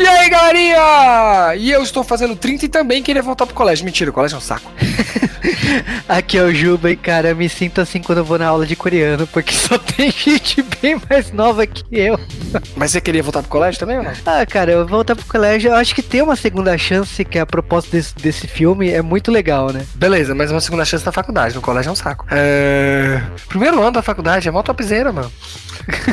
E aí, galerinha! E eu estou fazendo 30 e também queria voltar pro colégio. Mentira, o colégio é um saco. Aqui é o Juba e, cara, eu me sinto assim quando eu vou na aula de coreano, porque só tem gente bem mais nova que eu. Mas você queria voltar pro colégio também ou não? Ah, cara, eu voltar pro colégio, eu acho que ter uma segunda chance, que é a proposta desse, desse filme, é muito legal, né? Beleza, mas uma segunda chance na faculdade. No colégio é um saco. É... Primeiro ano da faculdade é mó topzera, mano.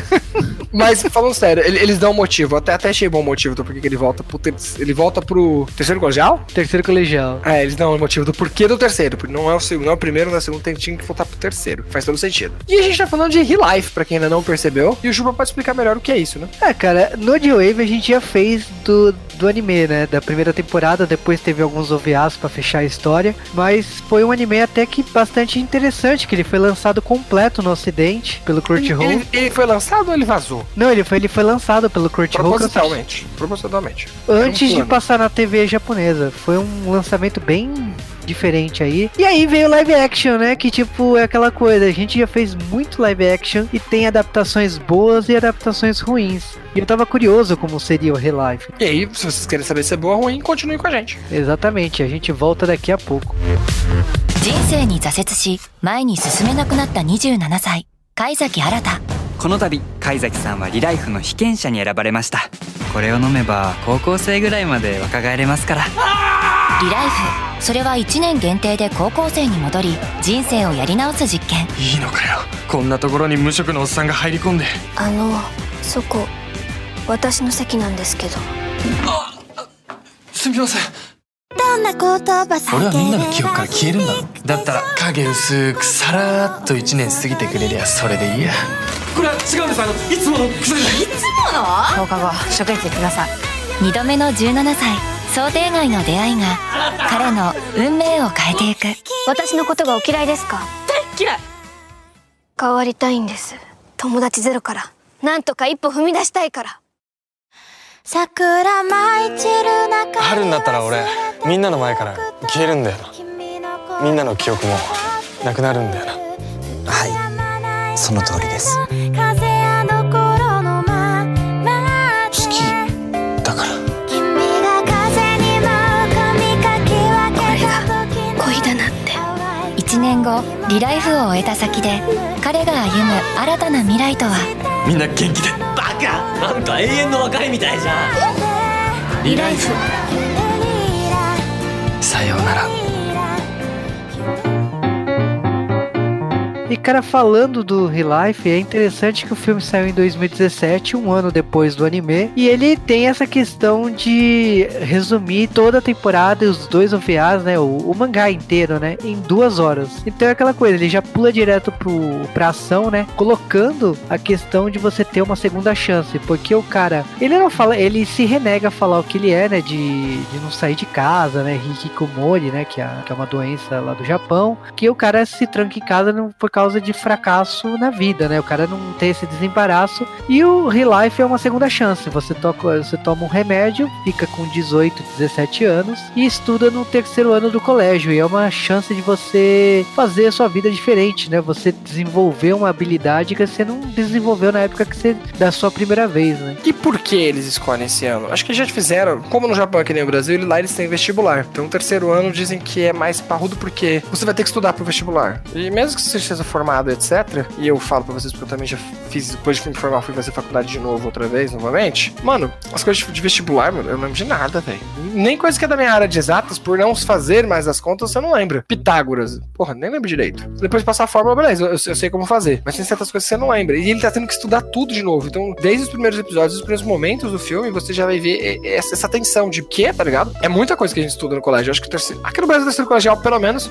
Mas falando sério, ele- eles dão um motivo. Eu até, até achei bom motivo do porquê que ele volta pro ter- ele volta pro terceiro colegial? Terceiro colegial. É, eles dão o motivo do porquê do terceiro. porque Não é o segundo, não é o primeiro, não é o segundo, tem, tinha que voltar terceiro. Faz todo sentido. E a gente tá falando de Real Life, pra quem ainda não percebeu. E o Juba pode explicar melhor o que é isso, né? É, cara, no J-Wave a gente já fez do, do anime, né? Da primeira temporada, depois teve alguns OVAs pra fechar a história. Mas foi um anime até que bastante interessante, que ele foi lançado completo no ocidente, pelo Crunchyroll. ele, ele foi lançado ou ele vazou? Não, ele foi, ele foi lançado pelo Crunchyroll. Propositalmente. Propositalmente. Antes um de passar na TV japonesa. Foi um lançamento bem diferente aí. E aí veio live action, né? Que tipo, é aquela coisa, a gente já fez muito live action e tem adaptações boas e adaptações ruins. E eu tava curioso como seria o Real Life. E aí, se vocês querem saber se é boa ou ruim, continue com a gente. Exatamente, a gente volta daqui a pouco. 人生に挫折し前に進めなくなった27歳貝崎新この度貝崎さんはリライフの被験者に選ばれましたこれを飲めば高校生ぐらいまで若返れますからリライフ それは1年限定で高校生に戻り人生をやり直す実験いいのかよ。こんなところに無職のおっさんが入り込んで。あのそこ私の席なんですけどすみません。どんな言葉俺はみんなの記憶から消えるんだろだったら影薄くさらっと1年過ぎてくれりゃそれでいいやこれは違うんです。あの、いつもの薬で。放課後職員室ください2度目の17歳想定外の出会いが彼の運命を変えていく。私のことがお嫌いですか？大嫌い！変わりたいんです。友達ゼロから。なんとか一歩踏み出したいから。桜舞い散る中春になったら俺みんなの前から消えるんだよな。みんなの記憶もなくなるんだよな。はい。その通りです後リライフを終えた先で彼が歩む新たな未来とは？みんな元気で。バカ！なんか永遠の別れみたいじゃん。リライフ。さようなら cara, falando do Real Life, é interessante que o filme saiu em 2017, um ano depois do anime, e ele tem essa questão de resumir toda a temporada e os dois OVAs, né, o, o mangá inteiro, né, em duas horas. Então é aquela coisa, ele já pula direto pro, pra ação, né, colocando a questão de você ter uma segunda chance, porque o cara, ele não fala, ele se renega a falar o que ele é, né, de, de não sair de casa, né, hikikomori, né, que é, que é uma doença lá do Japão, que o cara se tranca em casa por causa de fracasso na vida, né? O cara não tem esse desembaraço. E o Real Life é uma segunda chance. Você, toca, você toma um remédio, fica com 18, 17 anos e estuda no terceiro ano do colégio. E é uma chance de você fazer a sua vida diferente, né? Você desenvolver uma habilidade que você não desenvolveu na época que você da sua primeira vez, né? E por que eles escolhem esse ano? Acho que já fizeram, como no Japão aqui nem no Brasil, lá eles têm vestibular. Então o terceiro ano dizem que é mais parrudo porque você vai ter que estudar pro vestibular. E mesmo que você seja formado, etc. E eu falo pra vocês porque eu também já fiz, depois de me formar, fui fazer faculdade de novo outra vez, novamente. Mano, as coisas de vestibular, mano, eu não lembro de nada, velho. Nem coisa que é da minha área de exatas, por não fazer mais as contas, você não lembra. Pitágoras, porra, nem lembro direito. Depois de passar a fórmula, beleza, eu, eu sei como fazer. Mas tem certas coisas que você não lembra. E ele tá tendo que estudar tudo de novo. Então, desde os primeiros episódios, os primeiros momentos do filme, você já vai ver essa, essa tensão de quê, tá ligado? É muita coisa que a gente estuda no colégio. Eu acho que terceiro. Aqui no Brasil, terceiro colegial, pelo menos,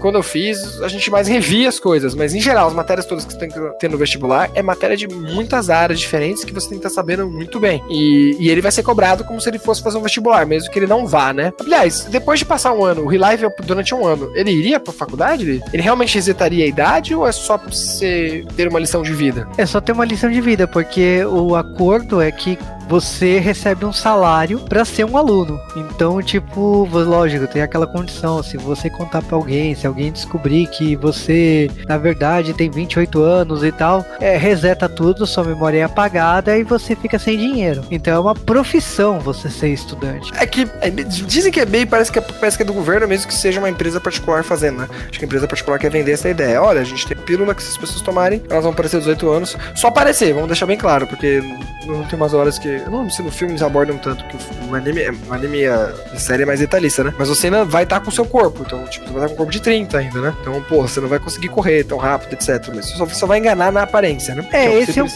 quando eu fiz, a gente mais revia as coisas. Mas em geral, as matérias todas que você tem que ter no vestibular é matéria de muitas áreas diferentes que você tem que estar sabendo muito bem. E, e ele vai ser cobrado como se ele fosse fazer um vestibular, mesmo que ele não vá, né? Aliás, depois de passar um ano, o Relive durante um ano, ele iria pra faculdade? Ele, ele realmente resetaria a idade ou é só pra você ter uma lição de vida? É só ter uma lição de vida, porque o acordo é que você recebe um salário para ser um aluno. Então, tipo, lógico, tem aquela condição, se você contar para alguém, se alguém descobrir que você, na verdade, tem 28 anos e tal, é, reseta tudo, sua memória é apagada e você fica sem dinheiro. Então é uma profissão você ser estudante. É que é, dizem que é bem, parece que é, parece que é do governo, mesmo que seja uma empresa particular fazendo, né? Acho que a empresa particular quer vender essa ideia. Olha, a gente tem pílula que se as pessoas tomarem, elas vão aparecer 18 anos. Só aparecer, vamos deixar bem claro, porque não tem umas horas que. Eu não lembro se no filme eles abordam tanto, que o anime, o anime a série é mais detalhista, né? Mas você ainda vai estar com o seu corpo. Então, tipo, você vai estar com um corpo de 30 ainda, né? Então, pô, você não vai conseguir correr tão rápido, etc. Mas você só, só vai enganar na aparência, né? É, é esse, é um,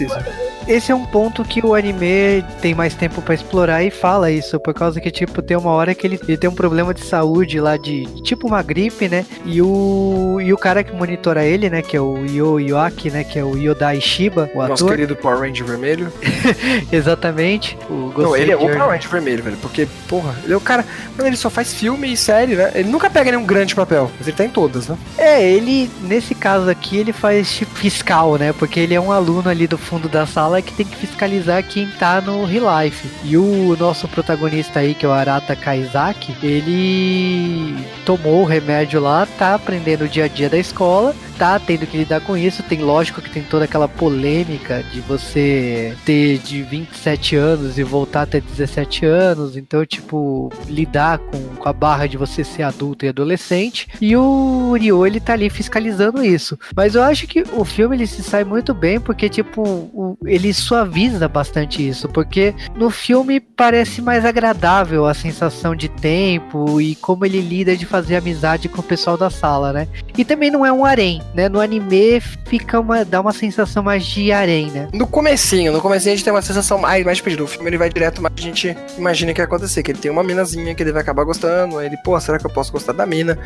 esse é um ponto que o anime tem mais tempo para explorar e fala isso, por causa que, tipo, tem uma hora que ele, ele tem um problema de saúde lá, de tipo uma gripe, né? E o, e o cara que monitora ele, né? Que é o Yo Yoaki, né? Que é o Yodai Shiba, o Nosso ator. querido Power Ranger vermelho. Exatamente. O não, ele é Ranger vermelho, velho. Porque, porra, ele é o cara. Não, ele só faz filme e série, né? Ele nunca pega nenhum grande papel, mas ele tá em todas, né? É, ele, nesse caso aqui, ele faz tipo fiscal, né? Porque ele é um aluno ali do fundo da sala que tem que fiscalizar quem tá no Real Life. E o nosso protagonista aí, que é o Arata Kaizaki, ele tomou o remédio lá, tá aprendendo o dia a dia da escola, tá tendo que lidar com isso. Tem lógico que tem toda aquela polêmica de você ter de 27 anos e voltar até 17 anos, então, tipo, lidar com, com a barra de você ser adulto e adolescente. E o Ryo, ele tá ali fiscalizando isso. Mas eu acho que o filme ele se sai muito bem porque, tipo, o, ele suaviza bastante isso. Porque no filme parece mais agradável a sensação de tempo e como ele lida de fazer amizade com o pessoal da sala, né? E também não é um harém, né? No anime fica uma, dá uma sensação mais de harém, né? No comecinho, no comecinho a gente tem uma sensação mais, mais pedido. O filme ele vai direto, mas a gente imagina que vai acontecer, que ele tem uma minazinha que ele vai acabar gostando, aí ele, pô, será que eu posso gostar da mina?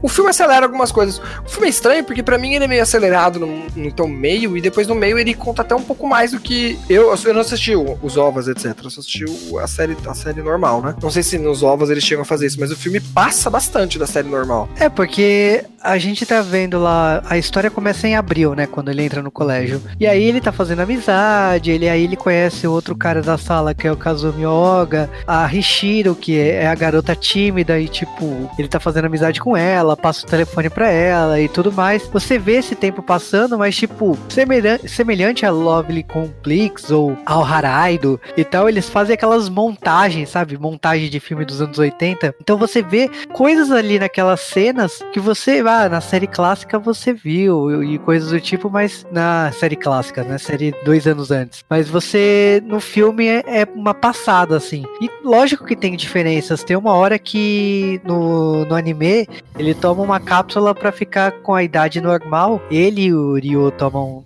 O filme acelera algumas coisas. O filme é estranho porque para mim ele é meio acelerado no, teu meio e depois no meio ele conta até um pouco mais do que eu, eu não assisti os ovos, etc. Eu só assisti a série, a série normal, né? Não sei se nos ovos eles chegam a fazer isso, mas o filme passa bastante da série normal. É, porque a gente tá vendo lá, a história começa em abril, né? Quando ele entra no colégio. E aí ele tá fazendo amizade, ele aí ele conhece outro cara da sala que é o Kazumi Oga, a Hishiro, que é a garota tímida e tipo, ele tá fazendo amizade com ela, passa o telefone pra ela e tudo mais. Você vê esse tempo passando, mas tipo, semelhante, semelhante a Lovely Complex ou ao Haraido e tal, eles fazem aquelas montagens, sabe? Montagem de filme dos anos 80. Então você vê coisas ali naquelas cenas que você, ah, na série clássica você viu e coisas do tipo, mas na série clássica, na série dois anos antes. Mas você, no filme, é, é uma passada, assim. E lógico que tem diferenças. Tem uma hora que no, no anime ele toma uma cápsula para ficar com a idade normal. Ele e o Ryo tomam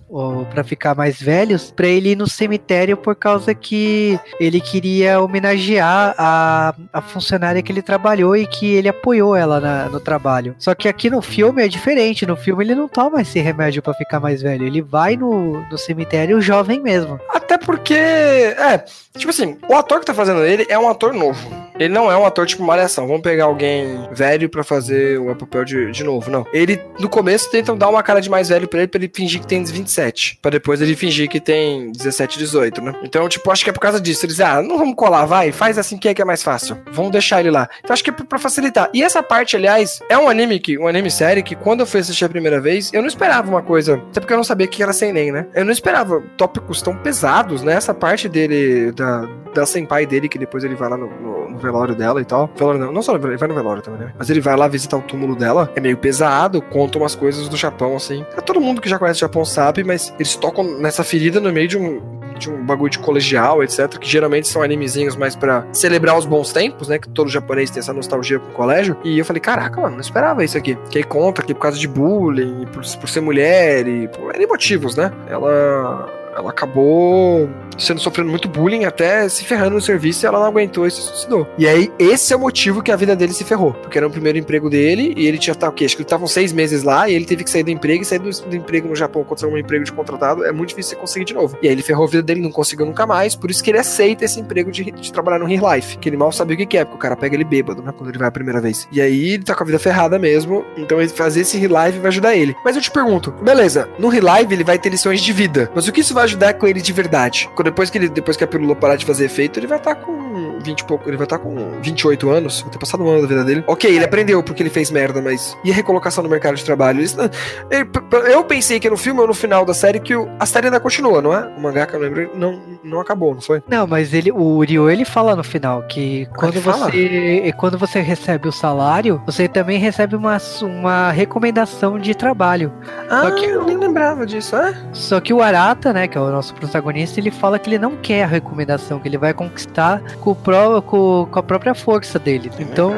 para ficar mais velhos, para ele ir no cemitério por causa que ele queria homenagear a, a funcionária que ele trabalhou e que ele apoiou ela na, no trabalho. Só que aqui no filme é diferente. No filme ele não toma esse remédio para ficar mais velho. Ele vai no, no cemitério jovem mesmo. Até porque, é, tipo assim, o ator que tá fazendo ele é um ator novo. Ele não é um ator tipo Malhação. Vamos pegar alguém velho para fazer o papel de, de novo. Não. Ele, no começo, tentam dar uma cara de mais velho pra ele, pra ele fingir que tem 27. Pra depois ele fingir que tem 17, 18, né? Então, tipo, acho que é por causa disso. Eles, ah, não vamos colar, vai, faz assim que é que é mais fácil. Vamos deixar ele lá. Então, acho que é pra facilitar. E essa parte, aliás, é um anime que, um anime série que quando eu fui assistir a primeira vez, eu não esperava uma coisa. Até porque eu não sabia que era sem nem, né? Eu não esperava tópicos tão pesados, né? Essa parte dele, da, da senpai dele, que depois ele vai lá no, no, no velório dela e tal. Velório não, não só ele vai no velório também, né? Mas ele vai lá visitar o túmulo dela. É meio pesado, conta umas coisas do Japão, assim. Todo mundo que já conhece o Japão sabe, mas eles tocam nessa ferida no meio de um, de um bagulho de colegial, etc. Que geralmente são animezinhos mais para celebrar os bons tempos, né? Que todo japonês tem essa nostalgia com o colégio. E eu falei, caraca, mano, não esperava isso aqui. Que aí conta que por causa de bullying, por, por ser mulher e por N motivos, né? Ela ela acabou sendo sofrendo muito bullying, até se ferrando no serviço e ela não aguentou e se suicidou. E aí, esse é o motivo que a vida dele se ferrou. Porque era o primeiro emprego dele e ele tinha, tá, o quê? Acho que ele estavam seis meses lá e ele teve que sair do emprego e sair do, do emprego no Japão você um emprego de contratado é muito difícil você conseguir de novo. E aí ele ferrou a vida dele, não conseguiu nunca mais, por isso que ele aceita esse emprego de, de trabalhar no Real Life, que ele mal sabia o que é, porque o cara pega ele bêbado, né, quando ele vai a primeira vez. E aí ele tá com a vida ferrada mesmo, então fazer esse Real Life vai ajudar ele. Mas eu te pergunto, beleza, no Real Life ele vai ter lições de vida, mas o que isso vai ajudar com ele de verdade. Depois que, ele, depois que a pílula parar de fazer efeito, ele vai estar tá com 20 e pouco. Ele vai estar tá com 28 anos. Vai ter passado um ano da vida dele. Ok, ele aprendeu porque ele fez merda, mas. E a recolocação no mercado de trabalho? Isso, eu pensei que no filme ou no final da série que o, a série ainda continua, não é? O mangá que eu lembro não, não acabou, não foi? Não, mas ele, o Ryo ele fala no final que quando você quando você recebe o salário, você também recebe uma, uma recomendação de trabalho. Ah, Só que, eu nem lembrava disso, é? Só que o Arata, né, que é o nosso protagonista, ele fala que ele não quer a recomendação, que ele vai conquistar com, o pró, com, com a própria força dele. Então,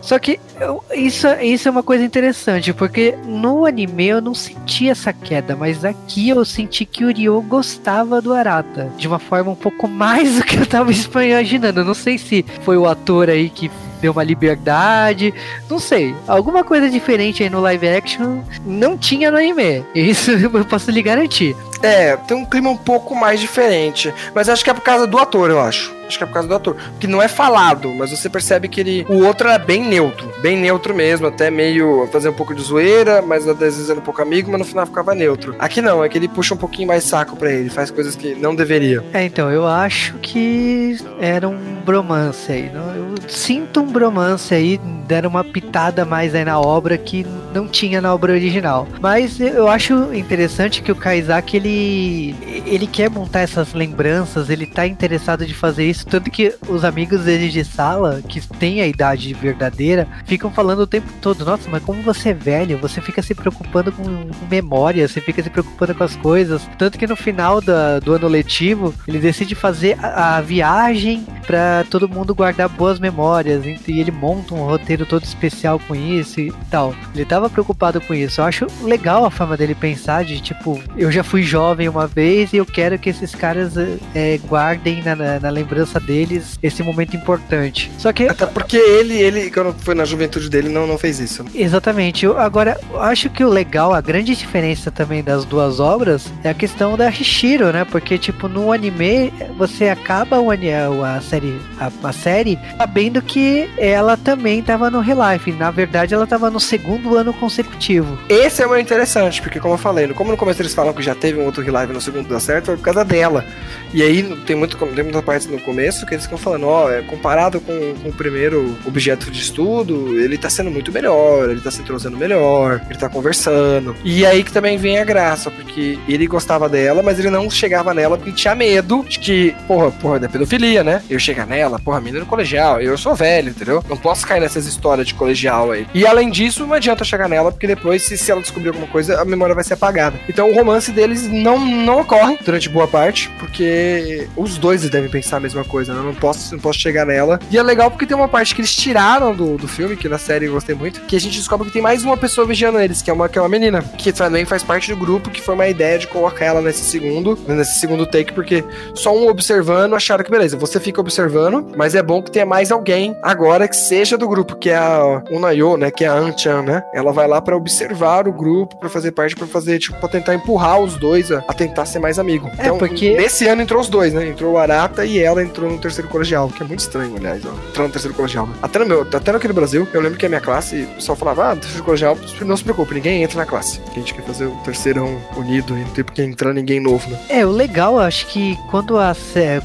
só que eu, isso, isso é uma coisa interessante, porque no anime eu não senti essa queda, mas aqui eu senti que o Ryo gostava do Arata de uma forma um pouco mais do que eu tava imaginando. Eu não sei se foi o ator aí que deu uma liberdade, não sei. Alguma coisa diferente aí no live action não tinha no anime. Isso eu posso lhe garantir. É, tem um clima um pouco mais diferente. Mas acho que é por causa do ator, eu acho. Acho que é por causa do ator. Porque não é falado, mas você percebe que ele. O outro é bem neutro. Bem neutro mesmo. Até meio fazer um pouco de zoeira, mas às vezes era um pouco amigo, mas no final ficava neutro. Aqui não, é que ele puxa um pouquinho mais saco pra ele. Faz coisas que não deveria. É, então, eu acho que era um bromance aí. Eu sinto um bromance aí. Deram uma pitada mais aí na obra que não tinha na obra original. Mas eu acho interessante que o Kaizaki ele ele quer montar essas lembranças, ele tá interessado de fazer isso, tanto que os amigos dele de sala, que têm a idade verdadeira, ficam falando o tempo todo, nossa, mas como você é velho, você fica se preocupando com, com memória, você fica se preocupando com as coisas. Tanto que no final da, do ano letivo, ele decide fazer a, a viagem para todo mundo guardar boas memórias, e ele monta um roteiro todo especial com isso e tal. Ele tava preocupado com isso. Eu acho legal a forma dele pensar de tipo, eu já fui jovem uma vez e eu quero que esses caras é, guardem na, na, na, lembrança deles esse momento importante. Só que. Até porque ele, ele, quando foi na juventude dele, não, não fez isso. Exatamente. Agora, eu acho que o legal, a grande diferença também das duas obras é a questão da Hishiro, né? Porque, tipo, no anime, você acaba o, a série, a, a série sabendo que ela também tava no Relife. Na verdade, ela tava no segundo ano consecutivo. Esse é o interessante, porque como eu falei, como no começo eles falam que já teve um outro Relive no segundo deu certo, foi por causa dela. E aí tem, muito, tem muita parte no começo que eles ficam falando, ó, é, comparado com, com, o primeiro objeto de estudo, ele tá sendo muito melhor, ele tá se entrosando melhor, ele tá conversando. E aí que também vem a graça, porque ele gostava dela, mas ele não chegava nela porque tinha medo de que, porra, porra, da pedofilia, né? Eu chegar nela, porra, menina no colegial, eu sou velho, entendeu? Não posso cair nessas histórias de colegial aí. E além disso, não adianta chegar nela, porque depois, se, se ela descobrir alguma coisa, a memória vai ser apagada. Então o romance deles não, não ocorre durante boa parte, porque os dois devem pensar a mesma coisa, né? Eu não posso, não posso chegar nela. E é legal porque tem uma parte que eles tiraram do, do filme, que na série eu gostei muito, que a gente descobre que tem mais uma pessoa vigiando eles, que é uma, que é uma menina, que também faz parte do grupo, que foi uma ideia de colocar ela nesse segundo, nesse segundo take, porque só um observando acharam que beleza, você fica observando, mas é bom que tenha mais alguém agora que seja do grupo, que é a Unayo, né, que é a Anchan, né? Ela vai lá para observar o grupo, para fazer parte, para fazer, tipo, pra tentar empurrar os dois a, a tentar ser mais amigo. É, então, porque... nesse ano entrou os dois, né? Entrou o Arata e ela entrou no terceiro colegial, que é muito estranho, aliás, ó. Entrou no terceiro colegial. Até no meu, até no Brasil, eu lembro que a minha classe, o pessoal falava, ah, terceiro colegial, não se preocupe, ninguém entra na classe. A gente quer fazer o terceirão unido e não tem porque entrar ninguém novo, né? É, o legal, acho que quando, a,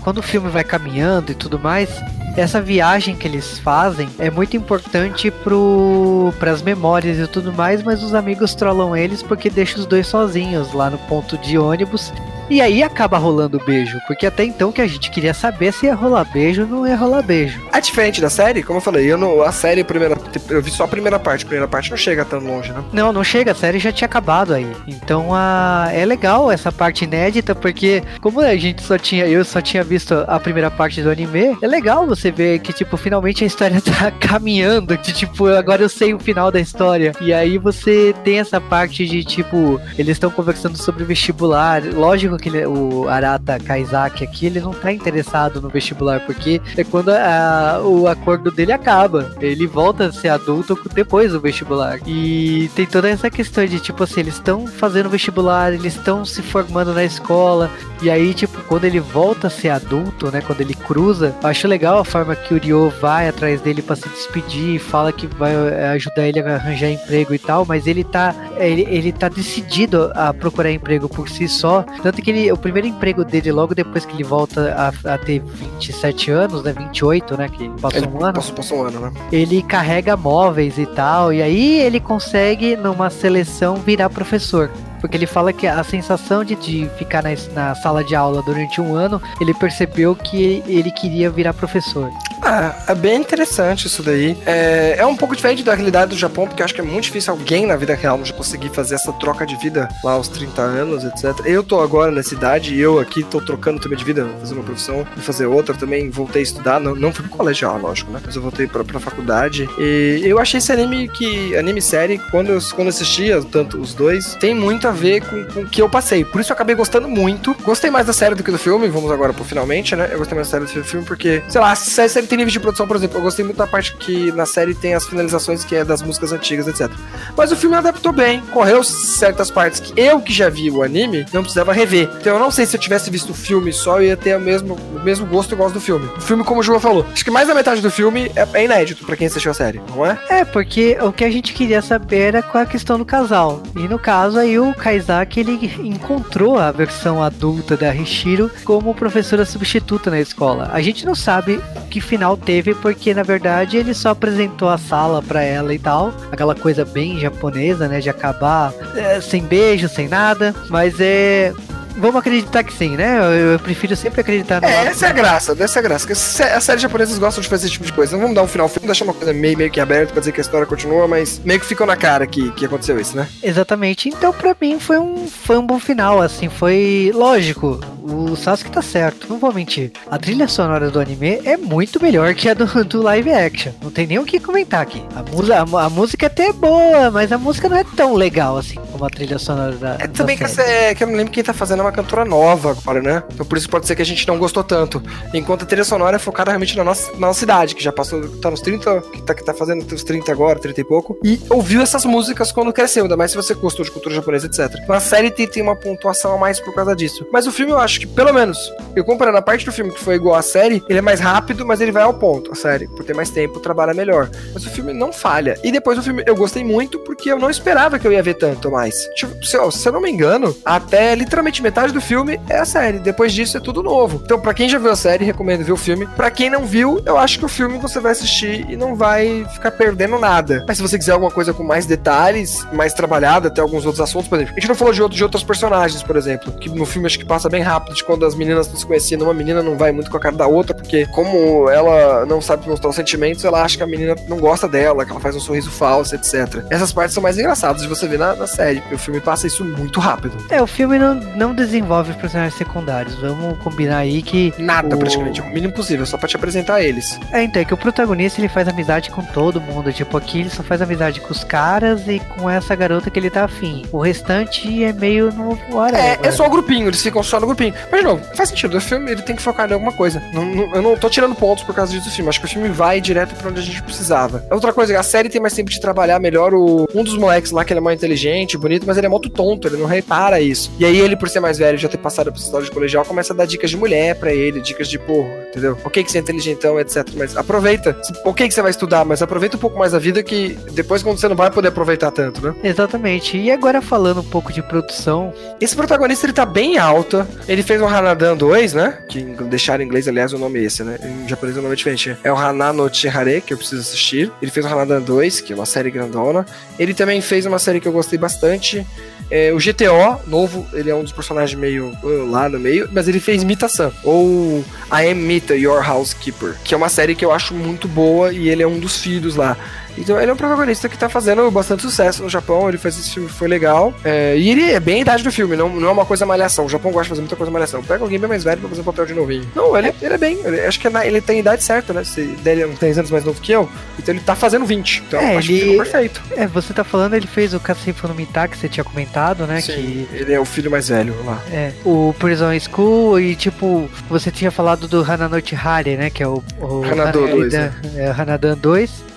quando o filme vai caminhando e tudo mais, essa viagem que eles fazem é muito importante pro as memórias e tudo mais, mas os amigos trollam eles porque deixam os dois sozinhos lá no ponto de ônibus e aí acaba rolando beijo, porque até então que a gente queria saber se ia rolar beijo ou não ia rolar beijo. É diferente da série, como eu falei, eu não, a série primeira, eu vi só a primeira parte, a primeira parte não chega tão longe, né? Não, não chega, a série já tinha acabado aí. Então a, é legal essa parte inédita, porque como a gente só tinha, eu só tinha visto a primeira parte do anime, é legal você ver que, tipo, finalmente a história tá caminhando, que, tipo, agora eu sei o final da história. E aí você tem essa parte de, tipo, eles estão conversando sobre vestibular, lógico que ele, o Arata Kaizaki aqui, ele não tá interessado no vestibular, porque é quando a, o acordo dele acaba. Ele volta a ser adulto depois do vestibular. E tem toda essa questão de, tipo assim, eles estão fazendo vestibular, eles estão se formando na escola, e aí, tipo, quando ele volta a ser adulto, né, quando ele cruza, acho legal a forma que o Ryo vai atrás dele para se despedir, fala que vai é, ajudar ele a arranjar emprego e tal, mas ele tá ele, ele tá decidido a procurar emprego por si só. Tanto que ele, o primeiro emprego dele, logo depois que ele volta a, a ter 27 anos, né? 28, né? Que passou Ele um ano. Passou, passou um ano, né? Ele carrega móveis e tal. E aí ele consegue, numa seleção, virar professor. Porque ele fala que a sensação de, de ficar na, na sala de aula durante um ano, ele percebeu que ele queria virar professor. Ah, é bem interessante isso daí. É, é um pouco diferente da realidade do Japão, porque eu acho que é muito difícil alguém na vida real já conseguir fazer essa troca de vida lá aos 30 anos, etc. Eu tô agora nessa idade e eu aqui tô trocando também de vida, fazer uma profissão e fazer outra. Também voltei a estudar, não, não fui pro colegial, lógico, né? Mas eu voltei pra, pra faculdade. E eu achei esse anime que. anime série, quando eu, quando assistia, tanto os dois, tem muito a ver com, com o que eu passei. Por isso eu acabei gostando muito. Gostei mais da série do que do filme. Vamos agora pro finalmente, né? Eu gostei mais da série do que do filme porque, sei lá, se a série tem nível de produção, por exemplo, eu gostei muito da parte que na série tem as finalizações que é das músicas antigas, etc. Mas o filme adaptou bem, correu certas partes que eu que já vi o anime não precisava rever. Então eu não sei se eu tivesse visto o filme só eu ia ter o mesmo, o mesmo gosto igual do filme. O filme, como o João falou, acho que mais da metade do filme é, é inédito pra quem assistiu a série, não é? É, porque o que a gente queria saber era qual é a questão do casal. E no caso aí o Kaizaki ele encontrou a versão adulta da Hishiro como professora substituta na escola. A gente não sabe que final teve porque na verdade ele só apresentou a sala pra ela e tal, aquela coisa bem japonesa, né, de acabar é, sem beijo, sem nada, mas é Vamos acreditar que sim, né? Eu, eu prefiro sempre acreditar no É, essa é a graça, essa é a graça. Porque as séries japonesas gostam de fazer esse tipo de coisa. Não vamos dar um final, vamos deixar uma coisa meio, meio que aberta pra dizer que a história continua, mas meio que ficou na cara que, que aconteceu isso, né? Exatamente. Então, pra mim, foi um, foi um bom final, assim, foi lógico. O Sasuke tá certo, não vou mentir. A trilha sonora do anime é muito melhor que a do, do live action. Não tem nem o que comentar aqui. A, musa, a, a música até é boa, mas a música não é tão legal assim como a trilha sonora da. É da também que, série. essa, é- que eu não lembro quem tá fazendo é uma cantora nova agora, né? Então por isso pode ser que a gente não gostou tanto. Enquanto a trilha sonora é focada realmente na nossa, na nossa idade, que já passou, tá nos 30, que tá, que tá fazendo os 30 agora, 30 e pouco. E ouviu essas músicas quando cresceu, ainda mais se você gostou de cultura japonesa, etc. Então a série tem, tem uma pontuação a mais por causa disso. Mas o filme eu acho que, pelo menos, eu comparando a parte do filme que foi igual à série, ele é mais rápido, mas ele vai ao ponto. A série, por ter mais tempo, trabalha melhor. Mas o filme não falha. E depois o filme eu gostei muito porque eu não esperava que eu ia ver tanto mais. Tipo, se, eu- se eu não me engano, até literalmente metade do filme é a série. Depois disso é tudo novo. Então, pra quem já viu a série, recomendo ver o filme. Pra quem não viu, eu acho que o filme você vai assistir e não vai ficar perdendo nada. Mas se você quiser alguma coisa com mais detalhes, mais trabalhada, até alguns outros assuntos, por exemplo. A gente não falou de, outro, de outros personagens, por exemplo. Que no filme acho que passa bem rápido de quando as meninas não se conheciam. Uma menina não vai muito com a cara da outra, porque como ela não sabe mostrar os sentimentos, ela acha que a menina não gosta dela, que ela faz um sorriso falso, etc. Essas partes são mais engraçadas de você ver na, na série, porque o filme passa isso muito rápido. É, o filme não, não desenvolve personagens secundários. Vamos combinar aí que. Nada, o- praticamente. O mínimo possível, só pra te apresentar eles. É, então, é que o protagonista ele faz amizade com todo mundo. Tipo, aqui ele só faz amizade com os caras e com essa garota que ele tá afim. O restante é meio no É, whatever. é só o grupinho, eles ficam só no grupinho. Mas, de novo, faz sentido. O filme ele tem que focar em alguma coisa. Não- não- eu não tô tirando pontos por causa disso do filme. Acho que o filme vai direto pra onde a gente precisava. Outra coisa, a série tem mais tempo de trabalhar melhor o, um dos moleques lá, que ele é mais inteligente, bonito, mas ele é muito tonto, ele não repara isso. E aí ele, por ser mais velho, já ter passado por essa história de colegial, começa a dar dicas de mulher pra ele, dicas de, pô, entendeu? Ok que você é inteligentão, etc. Mas aproveita. Ok que você vai estudar, mas aproveita um pouco mais a vida que depois quando você não vai poder aproveitar tanto, né? Exatamente. E agora falando um pouco de produção, Esse protagonista ele tá bem alta. Ele fez o Hanadan 2, né? Que deixaram em inglês, aliás, o nome é esse, né? Em japonês o nome é diferente. É o Hana no Chihare, que eu preciso assistir. Ele fez o Hanadan 2, que é uma série grandona. Ele também fez uma série que eu gostei bastante. É, o GTO, novo, ele é um dos personagens meio uh, lá no meio, mas ele fez Mita-san, ou I Am Mita, Your Housekeeper, que é uma série que eu acho muito boa e ele é um dos filhos lá. Então ele é um protagonista que tá fazendo bastante sucesso no Japão, ele fez esse filme, foi legal. É, e ele é bem a idade do filme, não, não é uma coisa malhação. O Japão gosta de fazer muita coisa malhação. Pega alguém bem mais velho pra fazer um papel de novinho. Não, ele, ele é bem. ele- acho que é na- ele tem a idade certa, né? Se ele é uns 10 anos mais novo que eu, então ele tá fazendo 20. Então É, acho que ele- ficou perfeito. é, você tá falando, ele fez o Kaseifu no Mita, que você tinha comentado, né? Sim, Que ele é o filho mais velho lá. É, o Prison School e tipo, você tinha falado do Hananochi Hare, né? Que é o. o Hanado é, 2, é, é, Hanadan 2.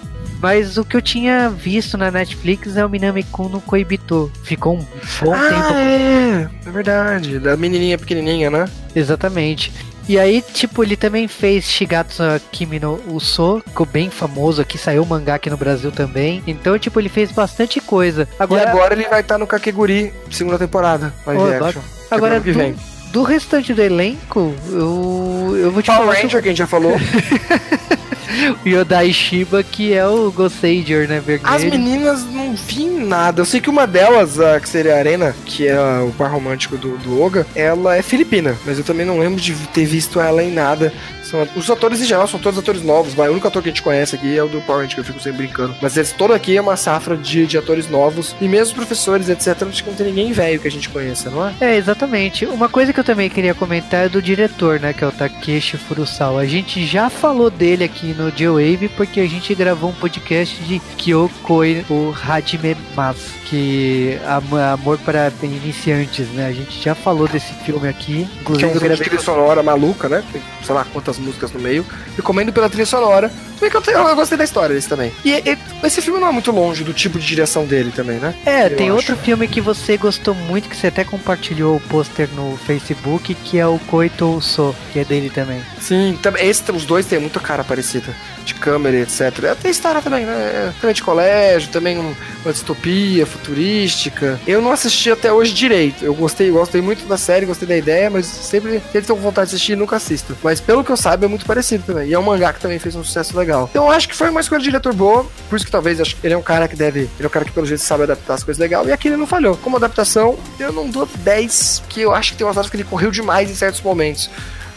Mas o que eu tinha visto na Netflix é o Minami-kun no Koibito. Ficou um bom ah, tempo. é, é verdade. Da menininha pequenininha, né? Exatamente. E aí, tipo, ele também fez Shigatsu Kimi no Uso, ficou bem famoso aqui, saiu o mangá aqui no Brasil também. Então, tipo, ele fez bastante coisa. Agora, e agora ele vai estar no Kakeguri, segunda temporada. Vai oh, action. Agora, que vem. Do, do restante do elenco, eu, eu vou te Power falar. Ranger, que a gente já falou. o Yodai Shiba, que é o Gosager, né, vermelho. As meninas não vi nada. Eu sei que uma delas, a, que seria a Arena, que é o par romântico do, do Oga, ela é filipina, mas eu também não lembro de ter visto ela em nada. São, os atores em geral são todos atores novos, mas o único ator que a gente conhece aqui é o do Power Ranger, que eu fico sempre brincando. Mas eles, todo aqui é uma safra de, de atores novos, e mesmo professores, etc, acho que não tem ninguém velho que a gente conheça, não é? É, exatamente. Uma coisa que eu também queria comentar é do diretor, né, que é o Takeshi Furusawa. A gente já falou dele aqui no J-Wave, porque a gente gravou um podcast de Kyokoi, o Hajime Mas, que Amor para Iniciantes, né? A gente já falou desse filme aqui. Inclusive, que é um de trilha sonora maluca, né? Tem, sei lá quantas músicas no meio. Recomendo pela trilha sonora. Também que eu, eu, gostei da história desse também. E, e, esse filme não é muito longe do tipo de direção dele também, né? É, eu tem acho. outro filme que você gostou muito, que você até compartilhou o pôster no Facebook, que é o Koito So, que é dele também. Sim, esse, os dois têm muita cara parecida. De câmera, etc. Tem história também, né? Também de colégio, também uma distopia futurística. Eu não assisti até hoje direito. Eu gostei, gostei muito da série, gostei da ideia, mas sempre, sempre tenho vontade de assistir nunca assisto. Mas pelo que eu saiba, é muito parecido também. E é um mangá que também fez um sucesso legal. Então eu acho que foi uma escolha de diretor boa, por isso que talvez acho que ele é um cara que deve. Ele é um cara que pelo jeito sabe adaptar as coisas legal. E aqui ele não falhou. Como adaptação, eu não dou 10, que eu acho que tem umas horas que ele correu demais em certos momentos.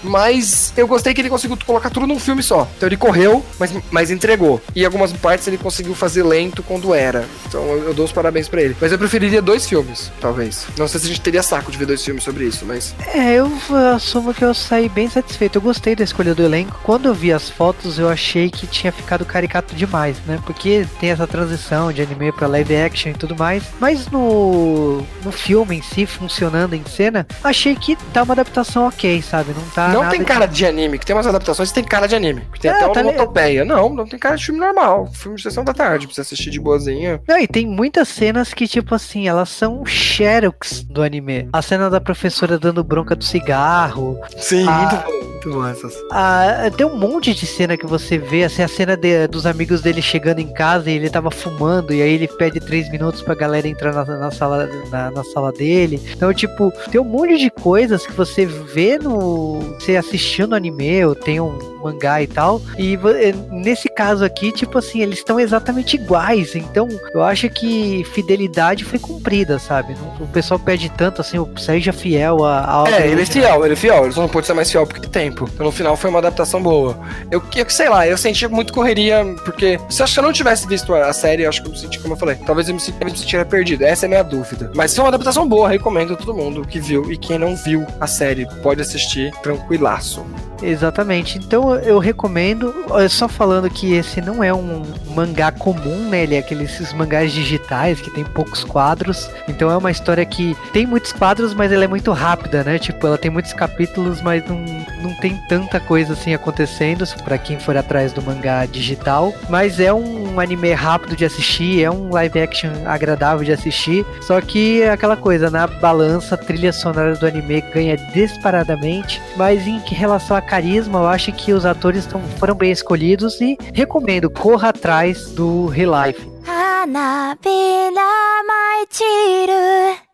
Mas eu gostei que ele conseguiu colocar tudo num filme só. Então ele correu, mas, mas entregou. E algumas partes ele conseguiu fazer lento quando era. Então eu, eu dou os parabéns para ele. Mas eu preferiria dois filmes, talvez. Não sei se a gente teria saco de ver dois filmes sobre isso, mas. É, eu assumo que eu saí bem satisfeito. Eu gostei da escolha do elenco. Quando eu vi as fotos, eu achei que tinha ficado caricato demais, né? Porque tem essa transição de anime para live action e tudo mais. Mas no, no filme em si, funcionando em cena, achei que tá uma adaptação ok, sabe? Não tá não tem cara de... anime, que tem umas adaptações que tem cara de anime. Que tem é, até uma tá Não, não tem cara de filme normal. Filme de sessão da tarde, pra você assistir de boazinha. Não, e tem muitas cenas que, tipo assim, elas são xerox do anime. A cena da professora dando bronca do cigarro. Sim, a... muito bom, muito bom essas. A... Tem um monte de cena que você vê, assim, a cena de, dos amigos dele chegando em casa e ele tava fumando, e aí ele pede três minutos pra galera entrar na, na sala, na, na sala dele. Então, tipo, tem um monte de coisas que você vê no você assistindo anime ou tem um mangá e tal. E eh, nesse caso aqui, tipo assim, eles estão exatamente iguais. Então, eu acho que fidelidade foi cumprida, sabe? O pessoal pede tanto assim, seja fiel a, a É, ele é fiel, ele é fiel. Ele só não pode ser mais fiel porque tem tempo. Então, no final foi uma adaptação boa. Eu, eu sei lá, eu senti muito correria, porque se eu acho que eu não tivesse visto a série, eu acho que eu me senti, como eu falei, talvez eu me, senti, me sentiria perdido. Essa é a minha dúvida. Mas é uma adaptação boa, recomendo a todo mundo que viu. E quem não viu a série, pode assistir tranquilaço. Exatamente. Então eu recomendo, só falando que esse não é um mangá comum, né? Ele é aqueles mangás digitais que tem poucos quadros. Então é uma história que tem muitos quadros, mas ela é muito rápida, né? Tipo, ela tem muitos capítulos, mas não, não tem tanta coisa assim acontecendo para quem for atrás do mangá digital. Mas é um anime rápido de assistir, é um live action agradável de assistir. Só que é aquela coisa, na balança, a trilha sonora do anime ganha disparadamente, mas em relação a carisma, eu acho que os atores tão, foram bem escolhidos e recomendo, corra atrás do Real Life. 花びら舞い散る